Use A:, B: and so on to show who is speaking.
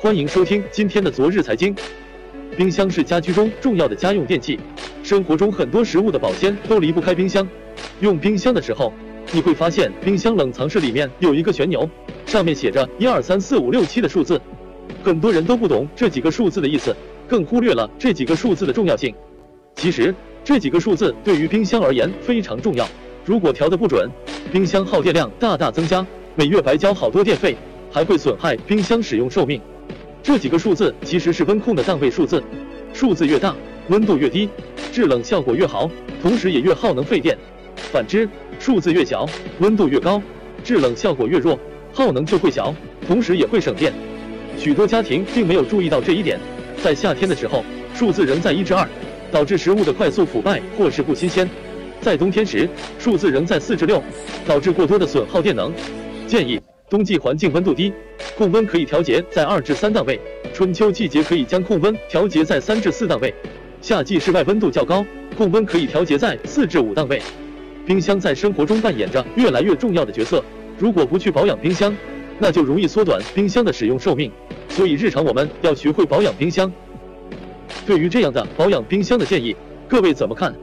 A: 欢迎收听今天的昨日财经。冰箱是家居中重要的家用电器，生活中很多食物的保鲜都离不开冰箱。用冰箱的时候，你会发现冰箱冷藏室里面有一个旋钮，上面写着一二三四五六七的数字。很多人都不懂这几个数字的意思，更忽略了这几个数字的重要性。其实这几个数字对于冰箱而言非常重要，如果调的不准，冰箱耗电量大大增加，每月白交好多电费。还会损害冰箱使用寿命。这几个数字其实是温控的单位数字，数字越大，温度越低，制冷效果越好，同时也越耗能费电。反之，数字越小，温度越高，制冷效果越弱，耗能就会小，同时也会省电。许多家庭并没有注意到这一点，在夏天的时候，数字仍在一至二，导致食物的快速腐败或是不新鲜；在冬天时，数字仍在四至六，导致过多的损耗电能。建议。冬季环境温度低，控温可以调节在二至三档位；春秋季节可以将控温调节在三至四档位；夏季室外温度较高，控温可以调节在四至五档位。冰箱在生活中扮演着越来越重要的角色，如果不去保养冰箱，那就容易缩短冰箱的使用寿命。所以日常我们要学会保养冰箱。对于这样的保养冰箱的建议，各位怎么看？